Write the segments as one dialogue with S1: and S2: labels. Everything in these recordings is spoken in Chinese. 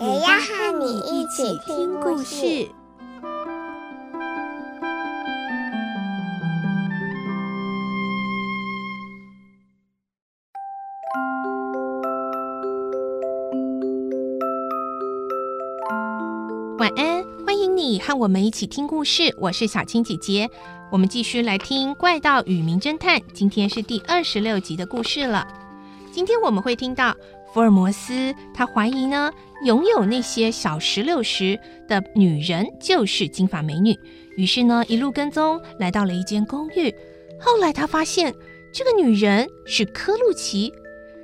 S1: 也要和你一起听故事。
S2: 晚安，欢迎你和我们一起听故事。我是小青姐姐，我们继续来听《怪盗与名侦探》，今天是第二十六集的故事了。今天我们会听到福尔摩斯，他怀疑呢，拥有那些小石榴石的女人就是金发美女，于是呢，一路跟踪来到了一间公寓。后来他发现这个女人是柯露奇，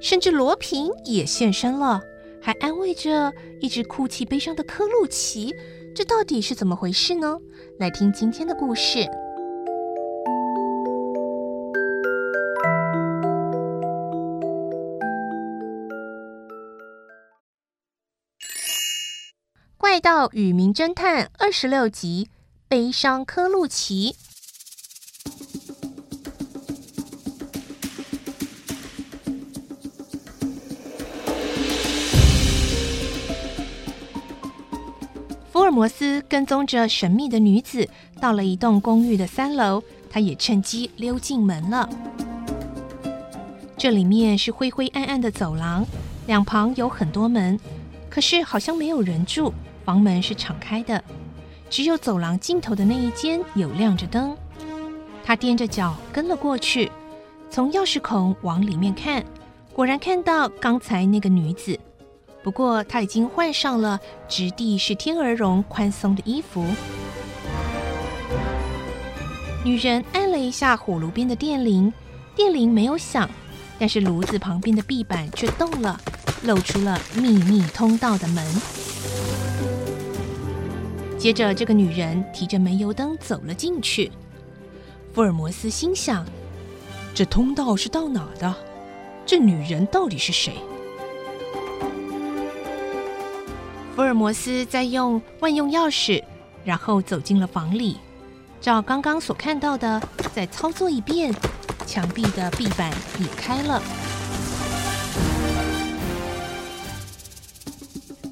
S2: 甚至罗平也现身了。还安慰着一直哭泣悲伤的柯露奇，这到底是怎么回事呢？来听今天的故事，《怪盗与名侦探》二十六集《悲伤科路奇》。福尔摩斯跟踪着神秘的女子，到了一栋公寓的三楼，他也趁机溜进门了。这里面是灰灰暗暗的走廊，两旁有很多门，可是好像没有人住，房门是敞开的，只有走廊尽头的那一间有亮着灯。他踮着脚跟了过去，从钥匙孔往里面看，果然看到刚才那个女子。不过，他已经换上了质地是天鹅绒、宽松的衣服。女人按了一下火炉边的电铃，电铃没有响，但是炉子旁边的壁板却动了，露出了秘密通道的门。接着，这个女人提着煤油灯走了进去。福尔摩斯心想：这通道是到哪的？这女人到底是谁？福尔摩斯在用万用钥匙，然后走进了房里，照刚刚所看到的再操作一遍，墙壁的壁板也开了。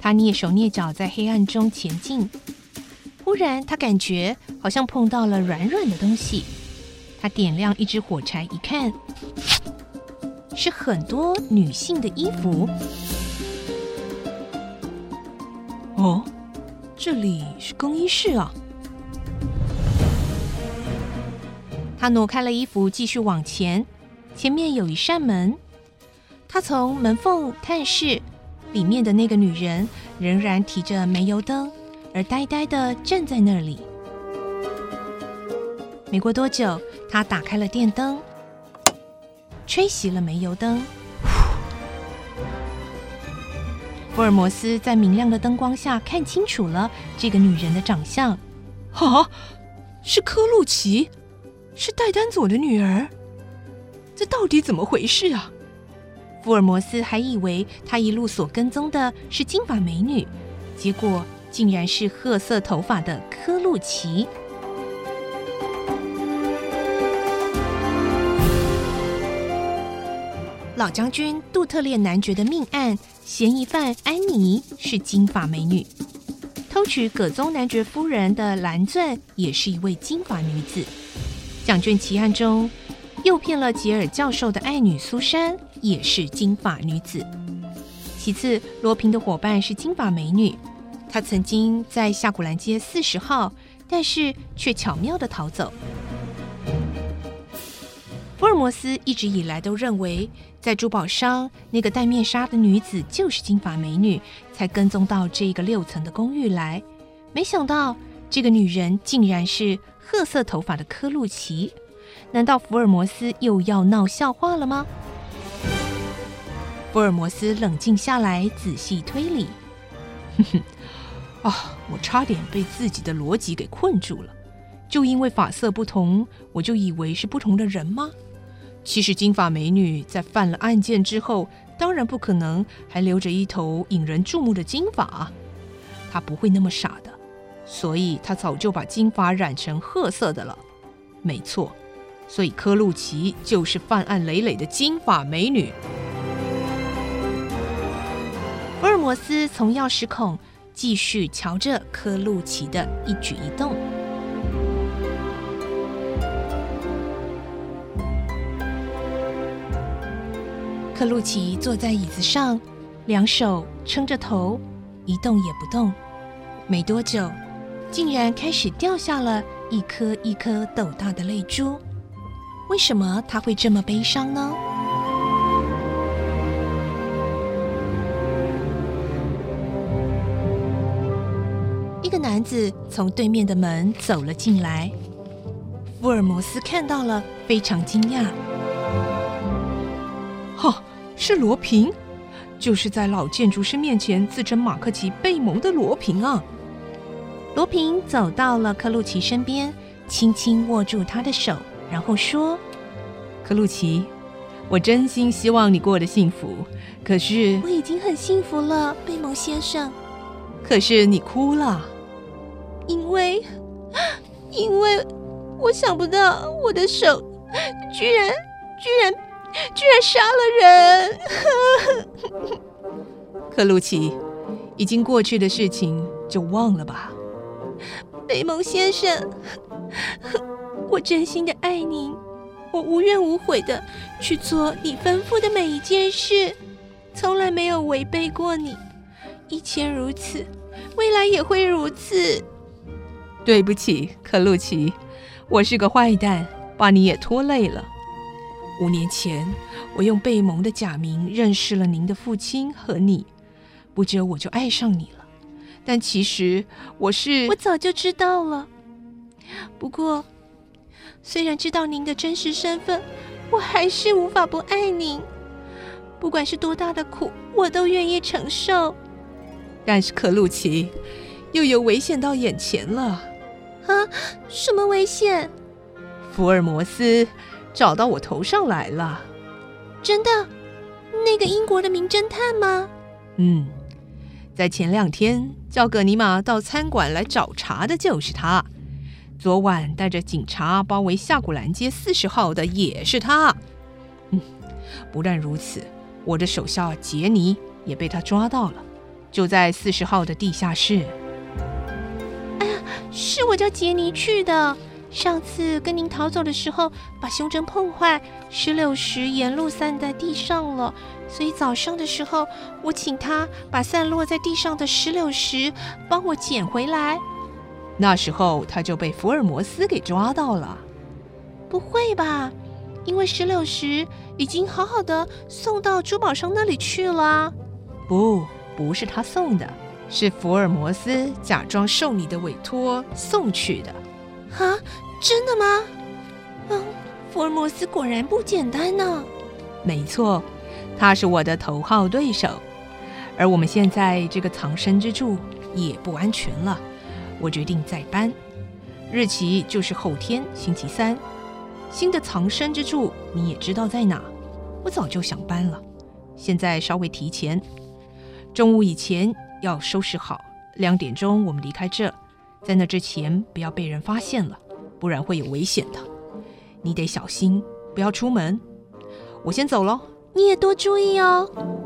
S2: 他蹑手蹑脚在黑暗中前进，忽然他感觉好像碰到了软软的东西，他点亮一支火柴一看，是很多女性的衣服。哦，这里是更衣室啊！他挪开了衣服，继续往前。前面有一扇门，他从门缝探视，里面的那个女人仍然提着煤油灯，而呆呆地站在那里。没过多久，他打开了电灯，吹熄了煤油灯。福尔摩斯在明亮的灯光下看清楚了这个女人的长相，啊，是科露奇，是戴丹佐的女儿。这到底怎么回事啊？福尔摩斯还以为他一路所跟踪的是金发美女，结果竟然是褐色头发的柯露奇。老将军杜特列男爵的命案，嫌疑犯安妮是金发美女；偷取葛宗男爵夫人的蓝钻也是一位金发女子；奖卷奇案中诱骗了杰尔教授的爱女苏珊也是金发女子。其次，罗平的伙伴是金发美女，他曾经在夏古兰街四十号，但是却巧妙地逃走。福尔摩斯一直以来都认为，在珠宝商那个戴面纱的女子就是金发美女，才跟踪到这个六层的公寓来。没想到这个女人竟然是褐色头发的科露奇。难道福尔摩斯又要闹笑话了吗？福尔摩斯冷静下来，仔细推理。哼哼，啊，我差点被自己的逻辑给困住了。就因为发色不同，我就以为是不同的人吗？其实金发美女在犯了案件之后，当然不可能还留着一头引人注目的金发，她不会那么傻的，所以她早就把金发染成褐色的了。没错，所以柯露奇就是犯案累累的金发美女。福尔摩斯从钥匙孔继续瞧着柯露奇的一举一动。柯露奇坐在椅子上，两手撑着头，一动也不动。没多久，竟然开始掉下了一颗一颗豆大的泪珠。为什么她会这么悲伤呢？一个男子从对面的门走了进来，福尔摩斯看到了，非常惊讶。哈！是罗平，就是在老建筑师面前自称马克奇贝蒙的罗平啊。罗平走到了克鲁奇身边，轻轻握住他的手，然后说：“克鲁奇，我真心希望你过得幸福。可是
S3: 我已经很幸福了，贝蒙先生。
S2: 可是你哭了，
S3: 因为，因为我想不到我的手居然，居然。”居然杀了人！
S2: 克鲁奇，已经过去的事情就忘了吧。
S3: 北蒙先生，我真心的爱您，我无怨无悔的去做你吩咐的每一件事，从来没有违背过你。以前如此，未来也会如此。
S2: 对不起，克鲁奇，我是个坏蛋，把你也拖累了。五年前，我用贝蒙的假名认识了您的父亲和你，不久我就爱上你了。但其实我是……
S3: 我早就知道了。不过，虽然知道您的真实身份，我还是无法不爱您。不管是多大的苦，我都愿意承受。
S2: 但是克鲁奇，又有危险到眼前了。
S3: 啊？什么危险？
S2: 福尔摩斯。找到我头上来了，
S3: 真的？那个英国的名侦探吗？
S2: 嗯，在前两天叫葛尼玛到餐馆来找茬的就是他，昨晚带着警察包围夏古兰街四十号的也是他。嗯，不但如此，我的手下杰尼也被他抓到了，就在四十号的地下室。
S3: 是我叫杰尼去的。上次跟您逃走的时候，把胸针碰坏，石榴石沿路散在地上了，所以早上的时候，我请他把散落在地上的石榴石帮我捡回来。
S2: 那时候他就被福尔摩斯给抓到了。
S3: 不会吧？因为石榴石已经好好的送到珠宝商那里去了。
S2: 不，不是他送的，是福尔摩斯假装受你的委托送去的。
S3: 啊，真的吗？嗯，福尔摩斯果然不简单呢。
S2: 没错，他是我的头号对手。而我们现在这个藏身之处也不安全了，我决定再搬，日期就是后天星期三。新的藏身之处你也知道在哪，我早就想搬了，现在稍微提前，中午以前要收拾好，两点钟我们离开这。在那之前，不要被人发现了，不然会有危险的。你得小心，不要出门。我先走喽，
S3: 你也多注意哦。哦，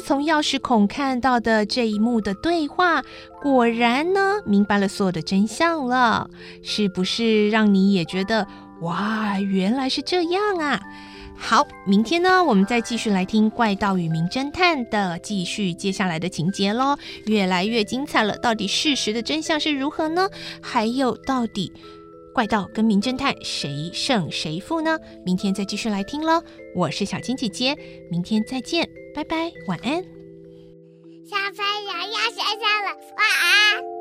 S3: 从钥匙孔看到的这一幕的对话，果然呢，明白了所有的真相了。是不是让你也觉得哇，原来是这样啊？
S2: 好，明天呢，我们再继续来听《怪盗与名侦探》的继续接下来的情节喽，越来越精彩了。到底事实的真相是如何呢？还有，到底怪盗跟名侦探谁胜谁负呢？明天再继续来听喽。我是小金姐姐，明天再见，拜拜，晚安。
S1: 小朋友要睡觉了，晚安。